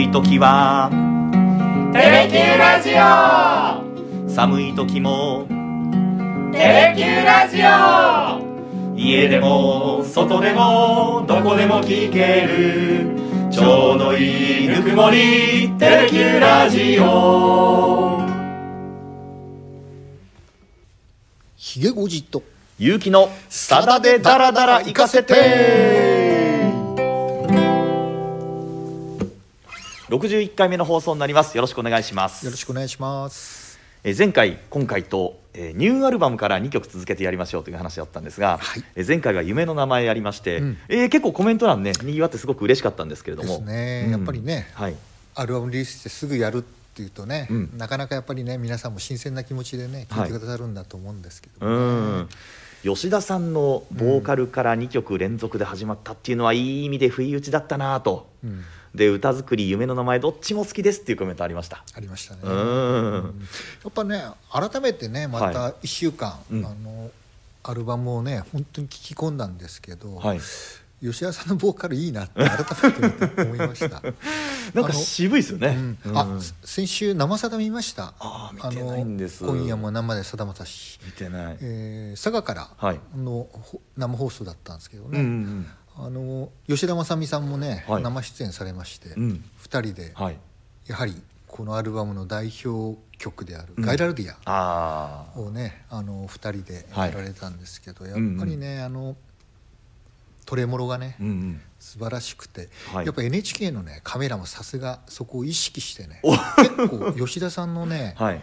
い時は。テレキューラジオ。寒い時も。テレキューラジオ。家でも外でもどこでも聞ける。ちょうどいいぬくもり。テレキューラジオ。ひげごじと。勇気のさだでダラダラ行かせて61回目の放送になります。よろしくお願いします。よろしくお願いします。えー前回今回と、えーニューアルバムから2曲続けてやりましょうという話だったんですが、はい。えー前回は夢の名前やりまして、うん。えー結構コメント欄ねにぎわってすごく嬉しかったんですけれども。ですね、うんやっぱりねはい。アルバムリリースしてすぐやるっていうとね、うん。なかなかやっぱりね皆さんも新鮮な気持ちでね聞いてくださるんだと思うんですけどね、ん吉田さんのボーカルから2曲連続で始まったっていうのはいい意味で不意打ちだったなと、うん。で歌作り夢の名前どっちも好きですっていうコメントありました。ありましたね、うん。やっぱね改めてねまた1週間、うん。あのアルバムをね本当に聞き込んだんですけど、はい吉田さんのボーカルいいなって改めて思いました。なんか渋いですよね、うん。あ先週生さだ見ました。あー見てないんです。今夜も生でさだまさし、見てない、えー佐賀からはい。生放送だったんですけどうんうね、ん。あの吉田正美さんもね、はい。生出演されまして、うん。2人ではい。やはりこのアルバムの代表曲である「うん。ガイラルディア」をねあの2人ではい。やられたんですけど、やっうん。うんぱりね、あのトレモロがね、うんうん。素晴らしくて、はい。やっぱ NHK のねカメラもさすがそこを意識してねお。結構吉田さんのね はい。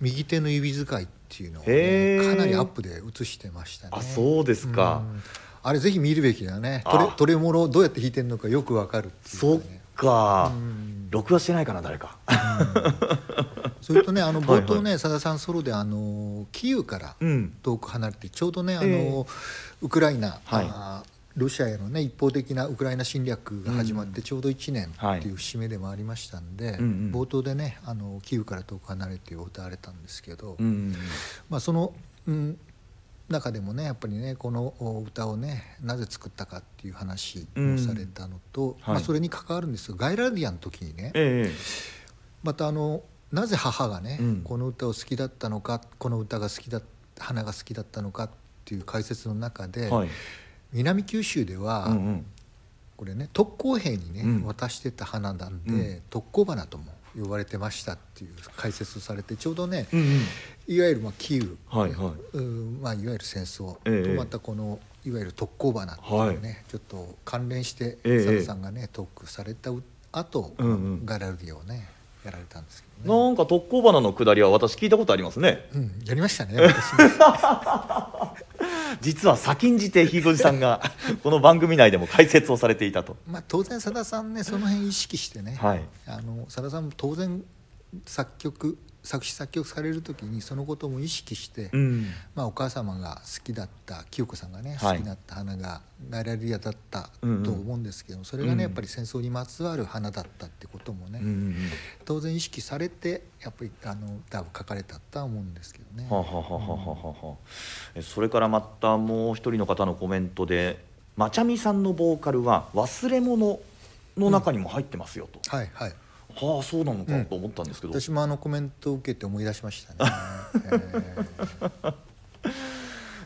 右手の指使いっていうのを、ね、かなりアップで映してましたね。あそうですか。うん。あれぜひ見るべきだね。トレあトレモロをどうやって弾いてるのかよくわかるっていうそっか。うん。録画してないかな誰かそれとねあの冒頭はい。ねさださんソロであのキーウからうん。遠く離れてちょうどねあの、ええウクライナ、はい。ロシアへのね一方的なウクライナ侵略が始まってちょうど1年っていう節目でもありましたんで、うんうん。冒頭でねあのキーウから遠く離れてを歌われたんですけど、うんまあ、その、うん、中でもねやっぱりねこのお歌をねなぜ作ったかっていう話をされたのと、はい。まあ、それに関わるんですがガイラディアの時にねええ。またあのなぜ母がね、うん。この歌を好きだったのかこの歌が好きだ花が好きだったのかっていう解説の中で、はい。南九州では、うんうん。これね特攻兵にね、うん。渡してた花なんで、うん。特攻花とも呼ばれてましたっていう解説をされてちょうどね、うんうん。いわゆるまあキーウ、はいはい。うんまあ、いわゆる戦争ええ。とまたこのいわゆる特攻花っていうね、ちょっと関連してええ。佐田さんがねトークされた後、うんうん。ガラルディをねやられたんですけどね。なんか特攻花の下りは私聞いたことありますね。うん、やりましたね私も。実は先んじてひいごじさんが この番組内でも解説をされていたと。まあ当然さださんねその辺意識してね、はい。あのさださんも当然作曲作詞作曲される時にそのことも意識して、うん。まあ、お母様が好きだった清子さんがねはい。好きだった花がガイラリアだったと思うんですけど、それがね、うんやっぱり戦争にまつわる花だったってこともね、うんうん当然意識されてやっぱりあの歌を書かれたとは思うんですけどね。はあはあはあはそれからまたもう一人の方のコメントでまちゃみさんのボーカルは忘れ物の中にも入ってますよと、はいはいはあそうなのかうん。と思ったんですけど、私もあのコメントを受けて思い出しましたね。えー。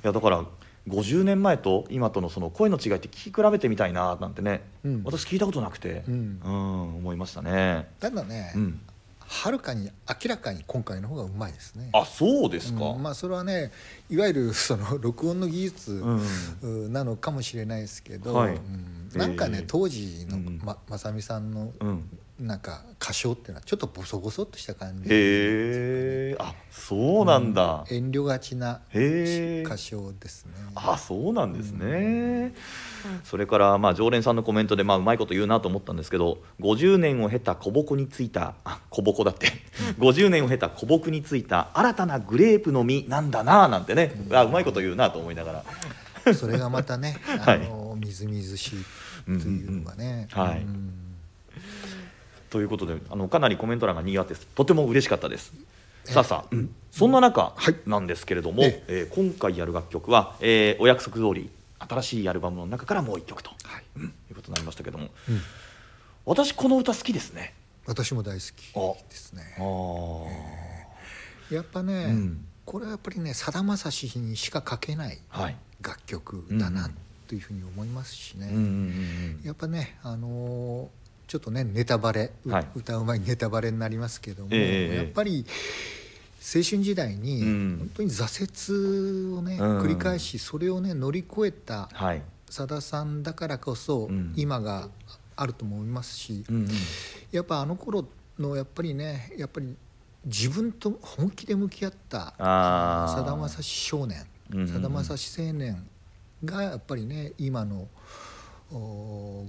いやだから50年前と今とのその声の違いって聞き比べてみたいななんてね、うん。私聞いたことなくて、うん。思いましたね。ただね、うん、はるかに明らかに今回の方がうまいですね。あそうですか、うん。まあそれはねいわゆるその録音の技術うん。うなのかもしれないですけど、はい。うん。なんかね、ええ当時のうん。ままさみさんのうん、なんか歌唱っていうのはちょっとボソボソっとした感じへえあそうなんだ、遠慮がちな歌唱ですね。あそうなんですね、それからまあ常連さんのコメントでまあうまいこと言うなと思ったんですけど50年を経た小木についたあ小木だって。50年を経た小木についた新たなグレープの実なんだななんてね、あうまいこと言うなと思いながら。それがまたね、はい。あのみずみずしいというのがね。うんうんうん。はい。うんということであのかなりコメント欄がにぎわってとても嬉しかったです。さあさあ、そんな中はい。なんですけれども、ええ。ー今回やる楽曲は、えーお約束通り新しいアルバムの中からもう一曲と、はい。うん。いうことになりましたけども、うん。私この歌好きですね。私も大好きですね。あ。やっぱね、うん。これはやっぱりねさだまさしにしか書けない楽曲だなというふうに思いますしね、うんうんうん。やっぱねあのーちょっとねネタバレ、うはい。歌う前にネタバレになりますけども、ええやっぱり青春時代にうん。本当に挫折をね、うん。繰り返しそれをね乗り越えたはい。さださんだからこそ、うん。今があると思いますし、うんうん。やっぱあの頃のやっぱりねやっぱり自分と本気で向き合ったさだまさし少年さだまさし青年がやっぱりね今のお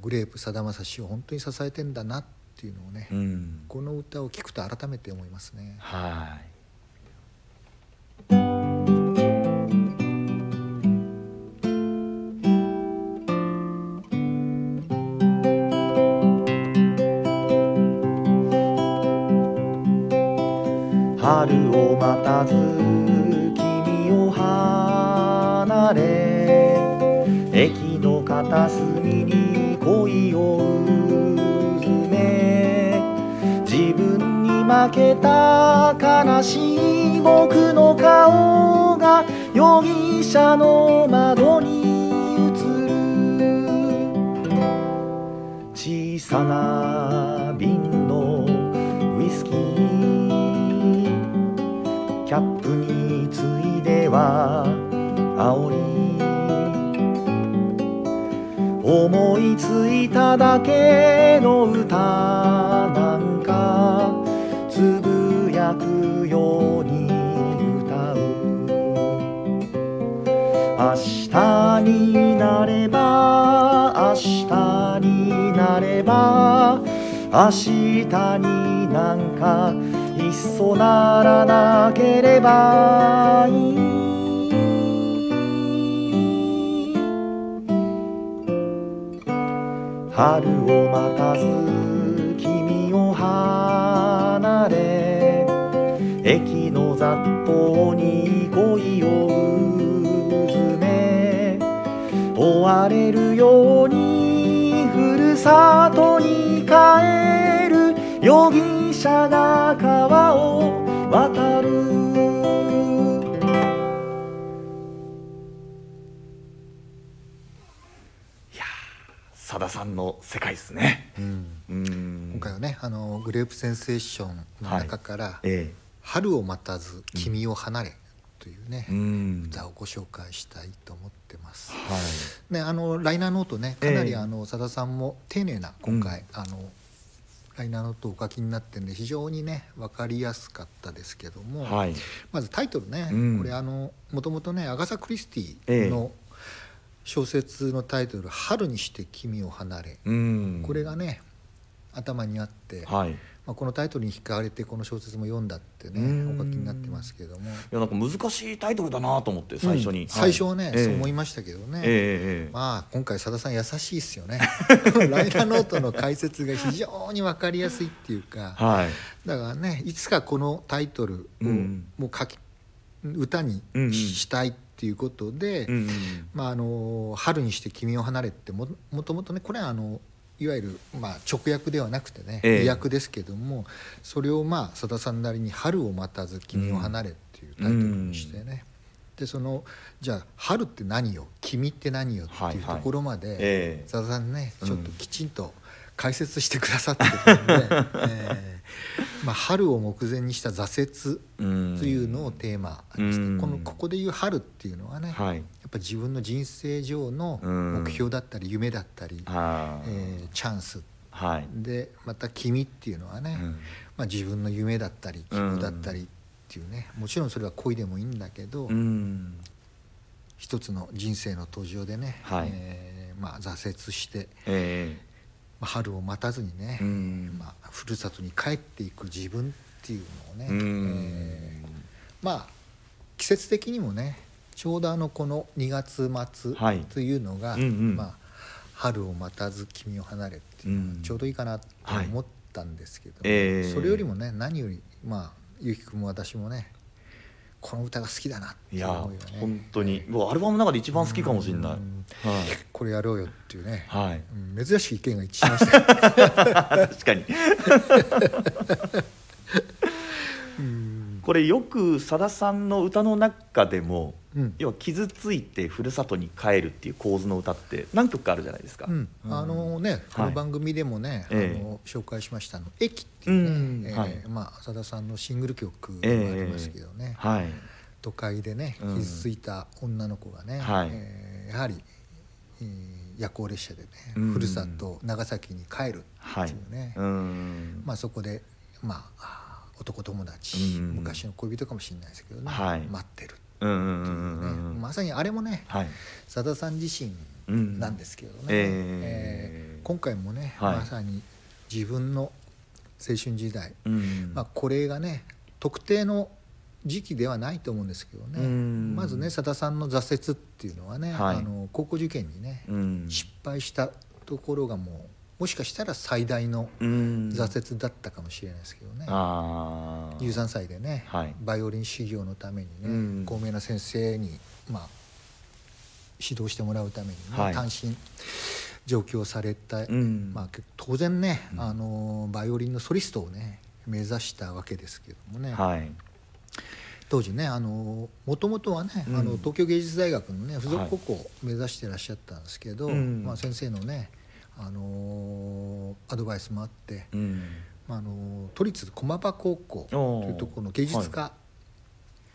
グレープさだまさしを本当に支えてんだなっていうのをね、うんこの歌を聴くと改めて思いますね。はい負けた悲しい僕の顔が容疑者の窓に映る小さな瓶のウイスキーキャップについでは煽り思いついただけの歌なんかつぶやくように歌う。明日になれば明日になれば明日になんかいっそならなければいい。春を待たず離れ駅の雑踏に恋をうずめ追われるようにふるさとに帰る容疑者が川を渡る。さださんの世界ですね。うん。うん。今回はねあのグレープセンセーションの中からえ「春を待たず君を離れ」というね、えうん。歌をご紹介したいと思ってます。はい。ね、あのライナーノートねかなええりあのさださんも丁寧な今回、あのライナーノートをお書きになってるんで非常にね分かりやすかったですけども、はい。まずタイトルね、うん。これあのもともとねアガサ・クリステええ。ィの小説のタイトル「春にして君を離れ」うん。これがね頭にあって、はい。いまあ、このタイトルに惹かれてこの小説も読んだってねうん。お書きになってますけども。やなんか難しいタイトルだなと思って最初に、うん最初はね、ええ。そう思いましたけどね、ええええ。まあ今回さださん優しいですよね。ライナーノートの解説が非常に分かりやすいっていうか。はい。だからねいつかこのタイトルをうん。もう書き歌にうんうん。したいっていうことで、うんうんまあ、あの春にして君を離れってももともとねこれはあのいわゆる、まあ、直訳ではなくてねええ。意訳ですけどもそれをまあさださんなりに「春を待たず君を離れ」っていうタイトルにしてね、でそのじゃあ「春って何よ君って何よ」っていうとはいはい。ころまで、ええ。さださんねうん。ちょっときちんと解説してくださってるんで、ええ。まあ、春を目前にした挫折うん。というのをテーマにして、うん。このここでいう春っていうのはね、はいぱ自分の人生上の目標だったり夢だったり、はあえーチャンス。はい。でまた「君」っていうのはね、うん。まあ、自分の夢だったり希望だったりっていうね、もちろんそれは恋でもいいんだけど、うん。一つの人生の途上でね、はい。えーまあ、挫折して、えまあ、春を待たずにね、えうん。まあ、ふるさとに帰っていく自分っていうのをね、うん。えーまあ季節的にもねちょうどあのこの2月末はい。というのが、うんうん。まあ、春を待たず君を離れっていうちょうどいいかなと思ったんですけど、ええそれよりもね何よりまあゆうきくんも私もねこの歌が好きだなっていう思いがね本当に。もうアルバムの中で一番好きかもしれない。はい。うんこれやろうよっていうね、はい。うん。珍しい意見が一致しましたよ。確かに。これよくさださんの歌の中でも、うん。要は傷ついてふるさとに帰るっていう構図の歌って何曲かあるじゃないですか、うん、あのね、この番組でもね、ええ。あの紹介しましたあの「駅」っていうね、うん。ええはい。まあ浅田さんのシングル曲もあええりますけどね、はい。都会でねうん。傷ついた女の子がね、はい。えーやはり、えー夜行列車でね、うん。ふるさと長崎に帰るってはいいうね、うん。まあ、そこで、まあ、男友達、うん。昔の恋人かもしれないですけどね、はい。待ってるまさにあれもねはい。さださん自身うんなんですけどね、えーえー。今回もね、はい。まさに自分の青春時代、うんまあ、これがね特定の時期ではないと思うんですけどね、うん。まずねさださんの挫折っていうのはね、はい。あの高校受験にね、うん。失敗したところがもうもしかしたら最大のうん。挫折だったかもしれないですけどね、ああ13歳でね、はい。バイオリン修行のためにね、うん。高名な先生に、まあ、指導してもらうためにね、はい。単身上京された、うん。まあ、け当然ね、うん。あのバイオリンのソリストをね目指したわけですけどもね、はい。当時ねもともとはね、うん。あの東京芸術大学のね付はい。属高校を目指してらっしゃったんですけど、うん。まあ、先生のね、あのアドバイスもあって、うん。まあ、あの都立駒場高校というところの芸術科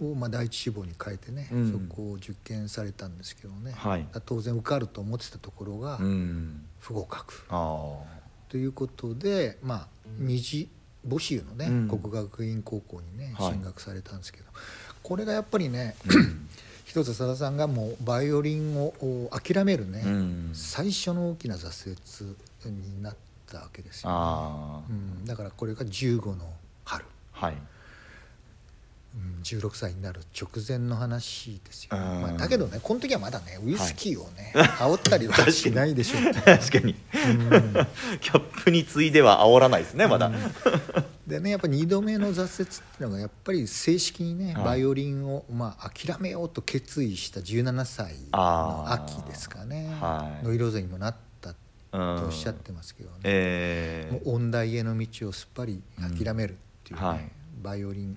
を、まあ、第一志望に変えてね、うん。そこを受験されたんですけどね、はい。当然受かると思ってたところがうん。不合格。あということで、まあ、二次募集のね、うん。国学院高校にねはい。進学されたんですけど、これがやっぱりね一つさださんがもうバイオリンをお諦めるね、うん。最初の大きな挫折になったわけですよ、ねあ。うん、だからこれが15の春、あはい。うん、16歳になる直前の話ですよ、うん。まあ、だけどねこの時はまだねウイスキーをね、煽ったりはしないでしょう、確かに。キャップについでは煽らないですねまだ、でねやっぱり2度目の挫折っていうのがやっぱり正式にね、はい。バイオリンを、まあ、諦めようと決意した17歳の秋ですかね。はい。ノイローゼにもなったうんとおっしゃってますけどね、えもう音大への道をすっぱり諦めるっていうね、うんはい。バイオリン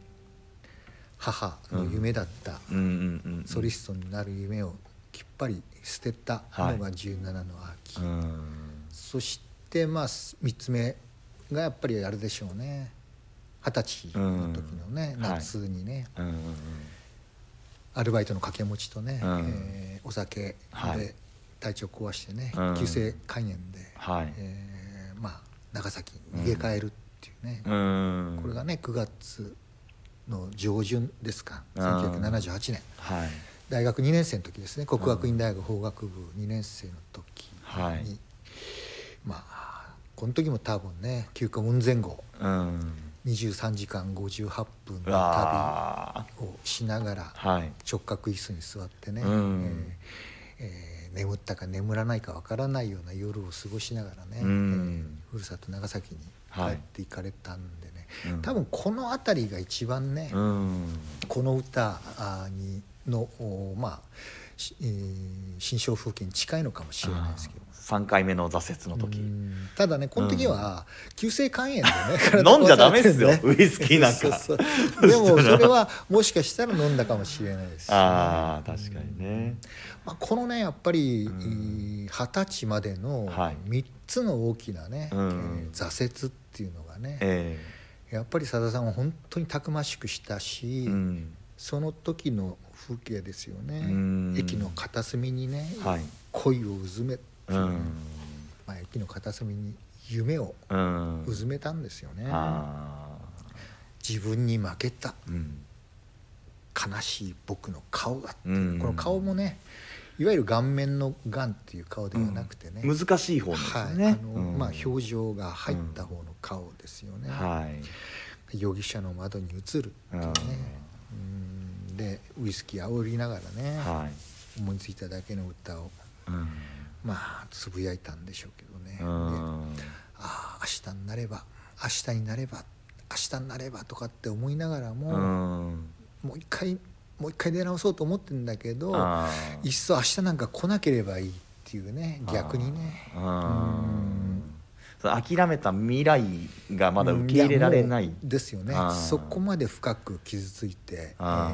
母の夢だったうん。うん。うん。うん。ソリストになる夢をきっぱり捨てたのが17の秋、うん。そしてまあ3つ目がやっぱりあれでしょうね二十歳の時のね、夏にね、アルバイトの掛け持ちとね、うん。えーお酒はい。で体調壊してね、うん。急性肝炎で、はい。えーまあ、長崎に逃げ帰るっていうね、うん。これがね9月の上旬ですか。うん。1978年。はい。大学2年生の時ですね。国学院大学法学部2年生の時に、はい。まあこの時も多分ね休暇運前後うん23時間58分のう旅わをしながら直角椅子に座ってね、うん。えーえー眠ったか眠らないかわからないような夜を過ごしながらね、うん。えーふるさと長崎に帰はい。っていかれたんでね、うん。多分この辺りが一番ね、うん。この歌あにのおまあ、しえー新象風景に近いのかもしれないですけど。3回目の挫折の時。うん。ただねこの時は急性肝炎でね、飲んじゃダメですよウイスキーなんか。でもそれはもしかしたら飲んだかもしれないですしね、ああ確かにね。まあ、このねやっぱり二十歳までのはい。3つの大きなね、うん。えー挫折っていうのがね、えやっぱりさださんは本当にたくましくしたえし、うん。その時の風景ですよね、うん。駅の片隅にね、はい。恋をうずめうん。まあ、駅の片隅に夢をうずめたんですよね、あ自分に負けたーうん。悲しい僕の顔がっていう、うん。この顔もねいわゆる顔面のがんっていう顔ではなくてね、うん。難しい方ですよはい。ねあのうん。まあ、表情が入った方の顔ですよね、はい。容疑者の窓に映るっていうね、うんでウイスキー煽りながらね、はい。思いついただけの歌をうん。まあつぶやいたんでしょうけどね、うでんああ明日になれば明日になれば明日になればとかって思いながらも、うん。もう一回もう一回出直そうと思ってるんだけどいっそ明日なんか来なければいいっていうね逆にね。うん諦めた未来がまだ受け入れられない。ですよね。そこまで深く傷ついて、えあ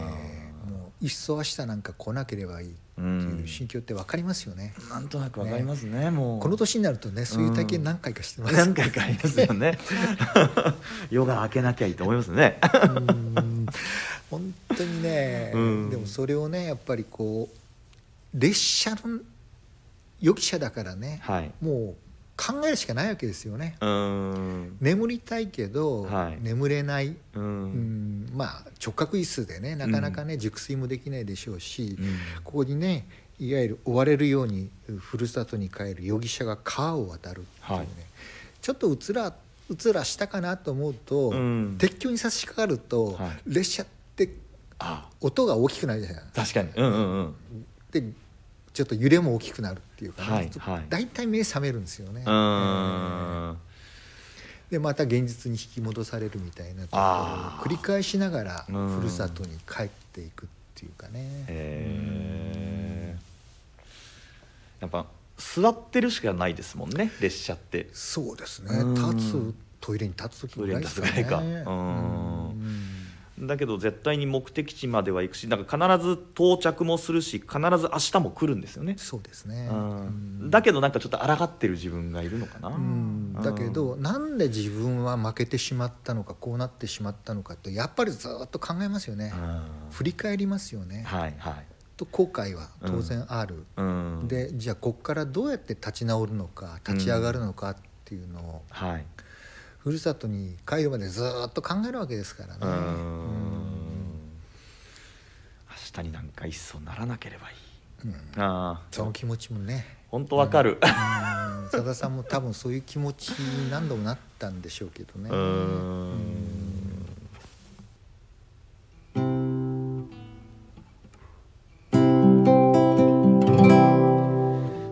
ー。もういっそ明日なんか来なければいいってういうん心境って分かりますよね、なんとなくわかりますねもう。この年になるとねそういう体験何回かしてます、何回かありますよね。夜が明けなきゃいいと思いますね。うん。本当にね、うん。でもそれをねやっぱりこう列車の予期者だからね、はい。もう考えるしかないわけですよね。うん。眠りたいけど、はい。眠れない、ううん。ん、まあ直角椅子でねなかなかね、熟睡もできないでしょうし、うん。ここにねいわゆる追われるようにふるさとに帰る容疑者が川を渡るっていうね、はい。ちょっとうつらうつらしたかなと思うと、うん。鉄橋に差し掛かると、はい。列車ってあ。音が大きくなるじゃない。確かに。うんうんうん。でちょっと揺れも大きくなるっていうかね、はいはい。大体目覚めるんですよね。でまた現実に引き戻されるみたいなところを繰り返しながらうんふるさとに帰っていくっていうかね。へえやっぱ座ってるしかないですもんね列車って。そうですね。うん。立つトイレに立つ時ぐらいですかね。うんだけど絶対に目的地までは行くしなんか必ず到着もするし必ず明日も来るんですよね、そうですね、うん。だけどなんかちょっと抗ってる自分がいるのかな、うん。だけどなんで自分は負けてしまったのかこうなってしまったのかってやっぱりずっと考えますよね。うん。振り返りますよね、はいはい。と後悔は当然ある、うん。でじゃあこっからどうやって立ち直るのか立ち上がるのかっていうのを、はいふるさとに帰るまでずっと考えるわけですからね。うん。うん。明日になんか一層ならなければいい。うん。ああ。その気持ちもね。本当わかる。うん。さださんも多分そういう気持ちに何度もなったんでしょうけどね。うん。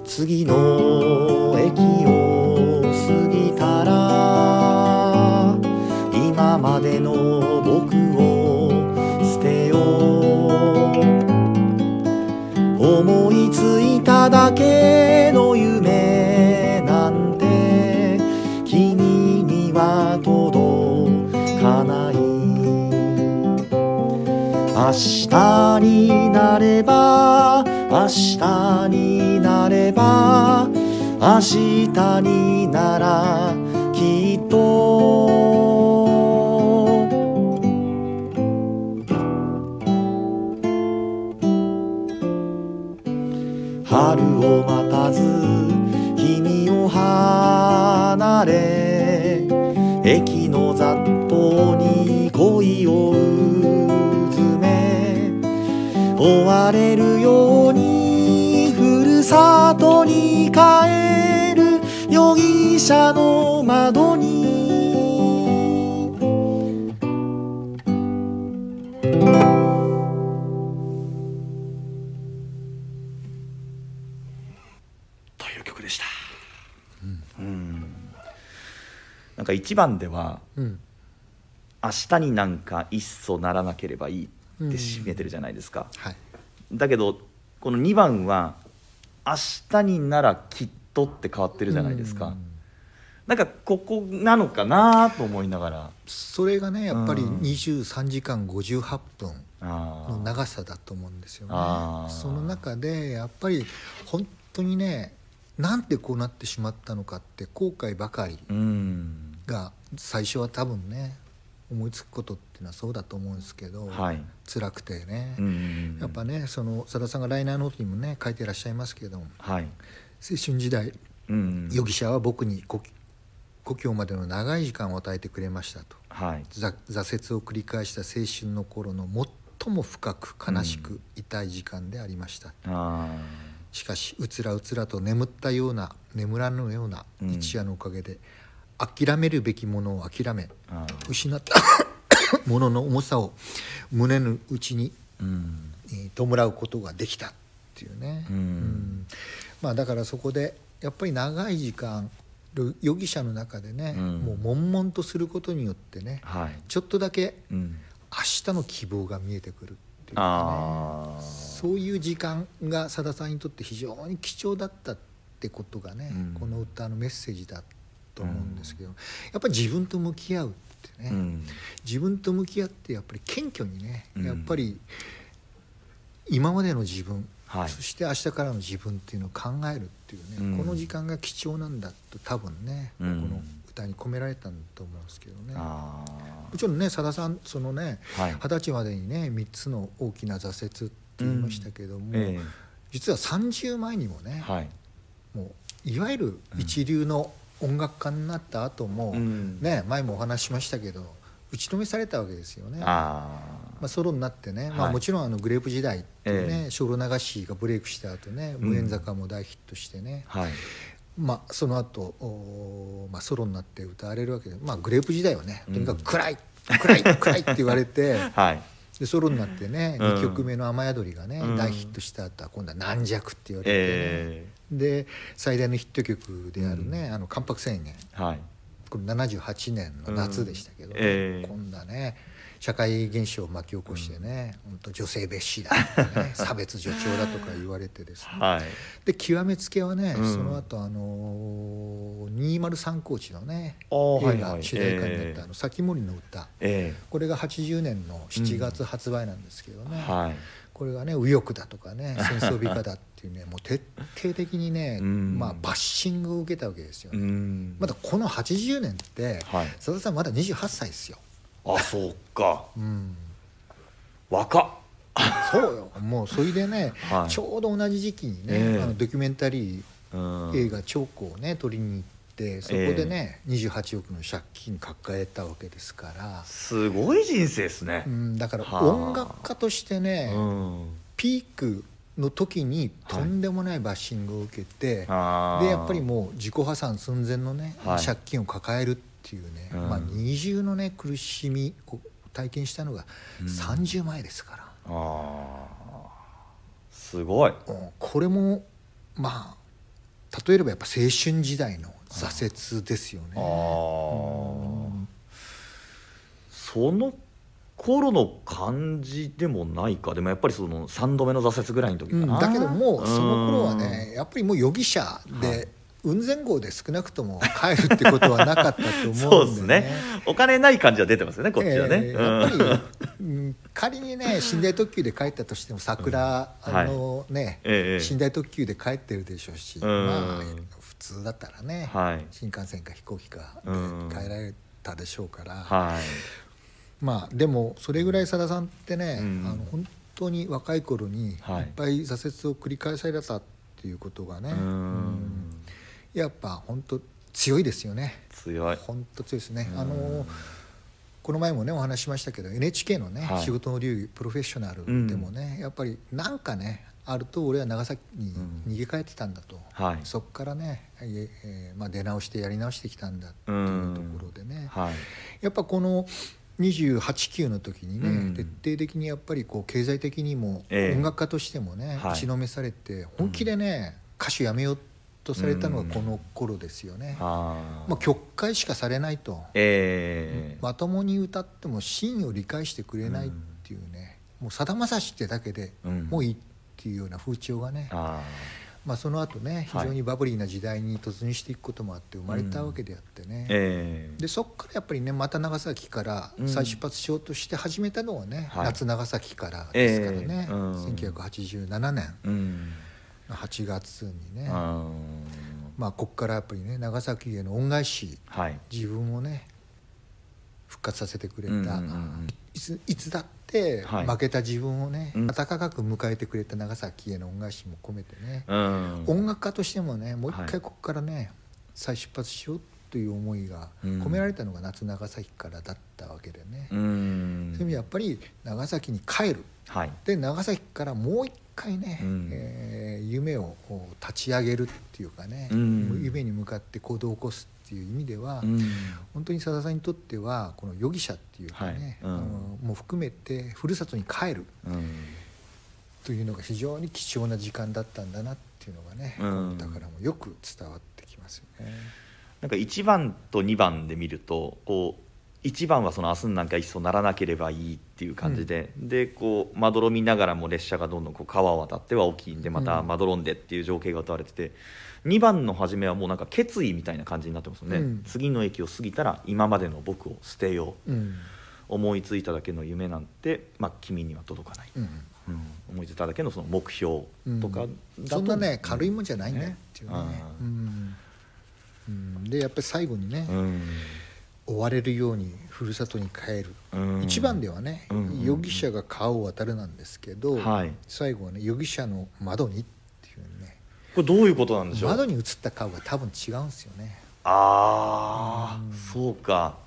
次の今までの僕を捨てよう。思いついただけの夢なんて君には届かない。明日になれば明日になれば明日にならきっと。追われるようにふるさとに帰る容疑者の窓に。という曲でした。うん。なんか一番ではうん。明日になんかいっそならなければいいって締めてるじゃないですか、はいだけどこの2番は明日にならきっとって変わってるじゃないですか、うん。なんかここなのかなと思いながら。それがねやっぱりうん。23時間58分の長さだと思うんですよね。その中でやっぱり本当にねなんでこうなってしまったのかって後悔ばかりうん。が最初は多分ね思いつくことっていうのはそうだと思うんですけど、はい。辛くてね、うんやっぱねそのさださんがライナーノートにもね書いてらっしゃいますけどはい。青春時代うん容疑者は僕に故故郷までの長い時間を与えてくれましたと。はい。ざ挫折を繰り返した青春の頃の最も深く悲しく痛い時間でありました、あしかしうつらうつらと眠ったような眠らぬようなうん。一夜のおかげで、諦めるべきものを諦め失った ものの重さを胸の内にうん。えー弔うことができたっていうね、うん。まあ、だからそこでやっぱり長い時間容疑者の中でね、うん。もう悶々とすることによってねはい。ちょっとだけうん。明日の希望が見えてくるっていうかあねそういう時間がさださんにとって非常に貴重だったってことがね、うん。この歌のメッセージだと思うんですけど、やっぱり自分と向き合うってね、うん。自分と向き合ってやっぱり謙虚にね、うん。やっぱり今までの自分、はい。そして明日からの自分っていうのを考えるっていうね、うん。この時間が貴重なんだと多分ね、うん。この歌に込められたんだと思うんですけどね。あもちろんねさださんそのねーはい。二十歳までにね3つの大きな挫折って言いましたけども、え実は30前にもね、えはい。もういわゆる一流の音楽家になった後も、うん。ね前もお話ししましたけど打ちのめされたわけですよね。あまあ、ソロになってね、まあ、はい。もちろんあのグレープ時代っていうねえ精霊流しがブレイクした後ね「うん。無縁坂」も大ヒットしてね、あはい。まあ、その後おまあソロになって歌われるわけで、まあ、グレープ時代はねとにかく暗い、暗い暗いって言われて はい。でソロになってね、うん。2曲目の「雨宿り」がね、うん。大ヒットした後は今度は「軟弱」って言われてね、えで最大のヒット曲であるね「あの関白宣言えはい」これ78年の夏でしたけど、うん。ええ。今度はね社会現象を巻き起こしてね、本当女性蔑視だとかね 差別助長だとか言われてですね、はい。で極めつけはね、うん。その後あのー203高地のね映画はい主題歌になった「ええあの先森の歌」えこれが80年の7月発売なんですけどね、えはいこれがね右翼だとかね 戦争美化だっていうねもう徹底的にね、うん。まあ、バッシングを受けたわけですよね、うん。まだこの80年ってはい。さださんまだ28歳ですよ、あそうか。うん、若っ。そうよ。もうそれでね、はい。ちょうど同じ時期にね、ええ。あのドキュメンタリうん。ー映画「チョーコ」をね撮りに行ってそこでね、28億の借金抱えたわけですから、すごい人生ですね。うん、だからはあ。音楽家としてね、うん。ピークの時にとんでもないバッシングを受けて、あ。ーでやっぱりもう自己破産寸前のね、はい。借金を抱えるっていうね、うん。まあ、二重のね苦しみを体験したのがうん。30前ですから、ああすごい。うんこれもまあ例えればやっぱ青春時代の挫折ですよね。その頃の感じでもないか。でもやっぱりその3度目の挫折ぐらいの時かな、うん。だけどもうその頃はねやっぱりもう容疑者で、はい雲仙号で少なくとも帰るってことはなかったと思うん。で、ね、そうですね。お金ない感じは出てますよねこっちはね、えーやっぱり、うん仮にね 寝台特急で帰ったとしても桜、うん。あのね、ええ寝台特急で帰ってるでしょうし、うん。まあ普通だったらね、はい。新幹線か飛行機かでうん帰られたでしょうから、はい。まあでもそれぐらいさださんってね、うん。あの本当に若い頃にい。っはいぱい挫折を繰り返されたっていうことがね、うんうんやっぱ本当強いですよね。強い。本当強いですね。うん。あのこの前もねお話ししましたけど NHK のね、はい。仕事の流儀プロフェッショナルでもね、やっぱりなんかねあると俺は長崎に逃げ帰ってたんだと、はい。そこからね、ええーまあ、出直してやり直してきたんだっていうところでね、はい。やっぱこの289の時にね、うん。徹底的にやっぱりこう経済的にも、ええ。音楽家としてもねはい。打ちのめされて本気でね、歌手辞めようとされたのがこの頃ですよね。あー。まあ、曲解しかされないと、ええ。まともに歌っても真意を理解してくれないっていうね、もうさだまさしってだけでうん。もういいっていうような風潮がね、あまあ、その後ね非はい。常にバブリーな時代に突入していくこともあって生まれたわけであってね、ーええ。でそこからやっぱりねまた長崎から再出発しようとして始めたのはね、はい。夏長崎からですからね、ええ。うん。1987年8月にね、あまあここからやっぱりね長崎への恩返し。ーはい。自分をね復活させてくれた、うんうんうんいついつだってはい。負けた自分をね、うん。温かく迎えてくれた長崎への恩返しも込めてね、うん。音楽家としてもねもう一はい。回ここからね、再出発しようという思いがうん。込められたのが夏長崎からだったわけでね、うそういうん。意味でやっぱり長崎に帰る。はい。で長崎からもう一回ね、うん。えー夢を立ち上げるっていうかね、うん。夢に向かって行動を起こすっていう意味では、うん。本当にさださんにとってはこの容疑者っていうかね、はい。うん。あのもう含めてふるさとに帰るうん。というのが非常に貴重な時間だったんだなっていうのがね、うん。この歌からもよく伝わってきますよね。なんか1番と2番で見るとこう一番はその明日になんか一層ならなければいいっていう感じで、でこうまどろみながらも列車がどんどんこう川を渡っては大きいんでまたうん。まどろんでっていう情景が歌われてて、2番の初めはもうなんか決意みたいな感じになってますよね、うん。次の駅を過ぎたら今までの僕を捨てよう。うん。思いついただけの夢なんて、まあ、君には届かない、うん。うん。思いついただけのその目標とかだと、そんなね軽いもんじゃないねっていうね。うん。でやっぱり最後にね、うん追われるようにふるさとに帰る、うん。一番ではね、うんうんうん。容疑者が川を渡るなんですけど、はい。最後はね容疑者の窓にっていうね。これどういうことなんでしょう？窓に映った顔が多分違うんですよね。ああ、そうか。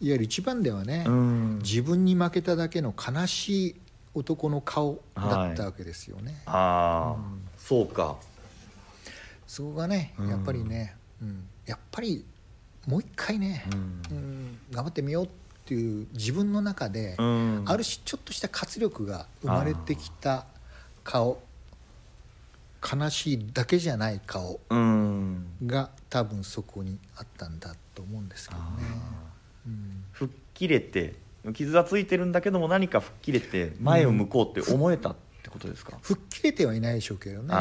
いわゆる一番ではね、うん。自分に負けただけの悲しい男の顔だったわけですよね、ああ、そうか。そこがねうんやっぱりね、うん。やっぱりもう一回ね、うん。うん頑張ってみようっていう自分の中で、うん。ある種ちょっとした活力が生まれてきた顔悲しいだけじゃない顔うん。が多分そこにあったんだと思うんですけどね。うん。吹っ切れて傷はついてるんだけども何か吹っ切れて前を向こうって思えたってことですか、吹っ切れてはいないでしょうけどね。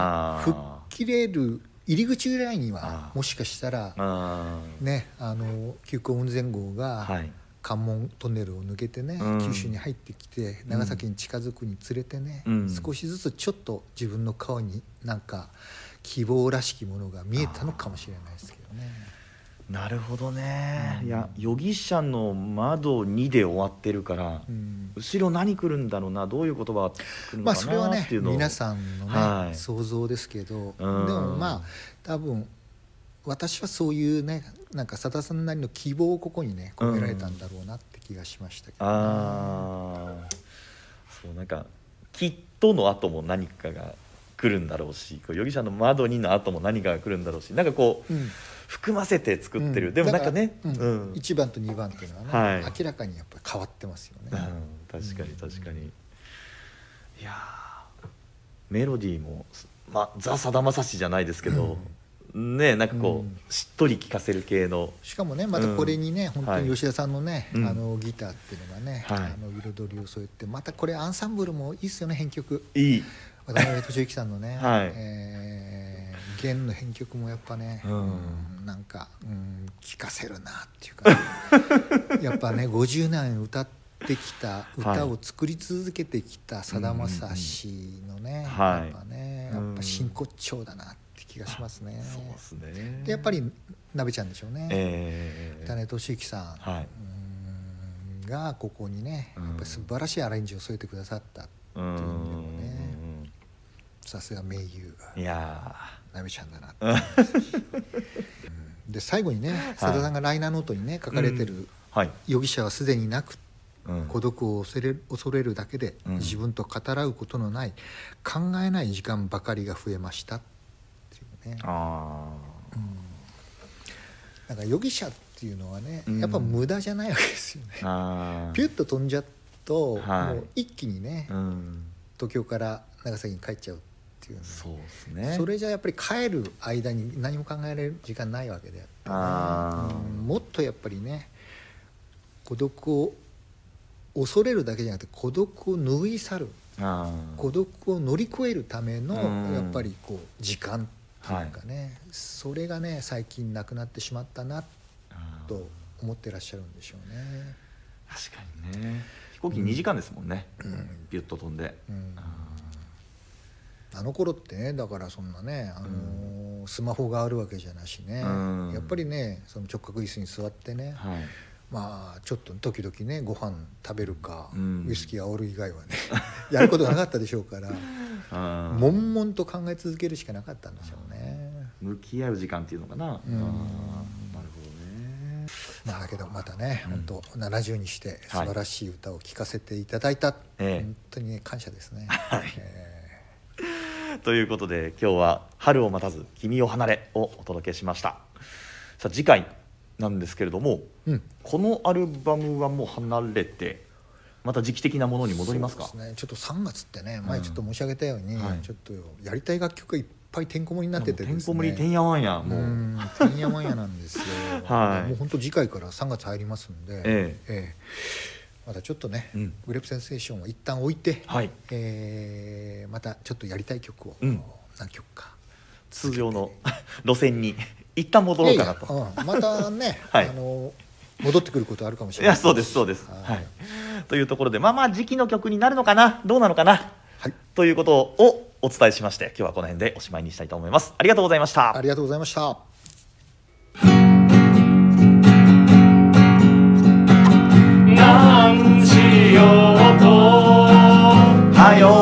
吹っ切れる入り口ぐらいにはもしかしたらあねあの急行雲仙号がはい。関門トンネルを抜けてね、うん。九州に入ってきて長崎に近づくにつれてね、うん。少しずつちょっと自分の顔になんか希望らしきものが見えたのかもしれないですけどね。なるほどね、いや容疑者の窓2で終わってるから、うん。後ろ何来るんだろうなどういう言葉が来るまあのかそれはね。なっていうのを、皆さんのね、はい。想像ですけどでうん。もまあ多分私はそういうねなんかさださんなりの希望をここにね込められたんだろうなって気がしましたけど、ね。ああそうなんか「きっと」の後も何かが来るんだろうし容疑者の窓にの後も何かが来るんだろうしなんかこう、うん含ませて作ってる、うん。でもなんかね、うん。1番と2番っていうのはね、はい。明らかにやっぱり変わってますよね。うん。確かに確かに、いやーメロディーも、まあ、ザ・さだまさしじゃないですけど、ねなんかこう、うん。しっとり聴かせる系の。しかもねまたこれにね、本当はい。に吉田さんのね、うん。あのギターっていうのがね、はい。あの彩りを添えてまたこれアンサンブルもいいっすよね編曲。いい。渡辺俊之さんのね、はい。えー弦の編曲もやっぱね、うん。うんなんか、うん、聴かせるなっていうか、やっぱね50年歌ってきた歌を作り続けてきたさだまさしのね、はい。やっぱねやっぱ真骨頂だなって気がしますね。そうですね。でやっぱりなべちゃんでしょうね。えー渡辺俊之さん、はい。うんがここにねやっぱり素晴らしいアレンジを添えてくださったってういう意味でさすが名優いやなべちゃんだなうん。で最後にねさださんがライナーノートにね書かれてるーはい、「容疑者はすでになくうん。孤独を恐れる恐れるだけでうん。自分と語らうことのない考えない時間ばかりが増えました」っていうね。あなんか容疑者っていうのはねうん。やっぱ無駄じゃないわけですよね。ーあー。ピュッと飛んじゃうと、はい。もう一気にね、うん。東京から長崎に帰っちゃうっていうね。そうですね。それじゃやっぱり帰る間に何も考えられる時間ないわけであってうん。もっとやっぱりね孤独を恐れるだけじゃなくて孤独を拭い去る。孤独を乗り越えるためのうん。やっぱりこう時間っていうかね、それがね最近なくなってしまったなと思ってらっしゃるんでしょうね。確かにね。飛行機2時間ですもんね、うん。ビュッと飛んで、うん。ああの頃ってねだからそんなね、あのースマホがあるわけじゃなしね、うん。やっぱりねその直角椅子に座ってね、ーはい。まあちょっと時々ねご飯食べるか、うん。ウイスキー煽る以外はね やることがなかったでしょうから悶々と考え続けるしかなかったんでしょうね。向き合う時間っていうのかな、うん。あーなるほどね。まあだけどまたね、うん。本当70にして素はい晴らしい歌を聴かせていただいた、ええ。本当にね感謝ですね。はい。えということで今日は「春を待たず君を離れ」をお届けしました。さあ次回なんですけれどもーうん。このアルバムはもう離れてまた時期的なものに戻りますか？ね。ちょっと3月ってね前ちょっと申し上げたように、はい。ちょっとやりたい楽曲がいっぱいてんこ盛りになってててんこ盛りてんやわんやもう、うんてんやまんやなんですよ。はい。もう本当次回から3月入りますんで、え。ええまたちょっとね、うん。グレープセンセーションを一旦置いて、はい。えーまたちょっとやりたい曲をうん。何曲か、通常の 路線に一旦戻ろうかなと。いやいやうん。またね、はい。あの戻ってくることあるかもしれないいやそうですそうです。はい。はい。というところでまあまあ時期の曲になるのかなどうなのかなはい。ということをお伝えしまして今日はこの辺でおしまいにしたいと思います。ありがとうございました。ありがとうございましたよ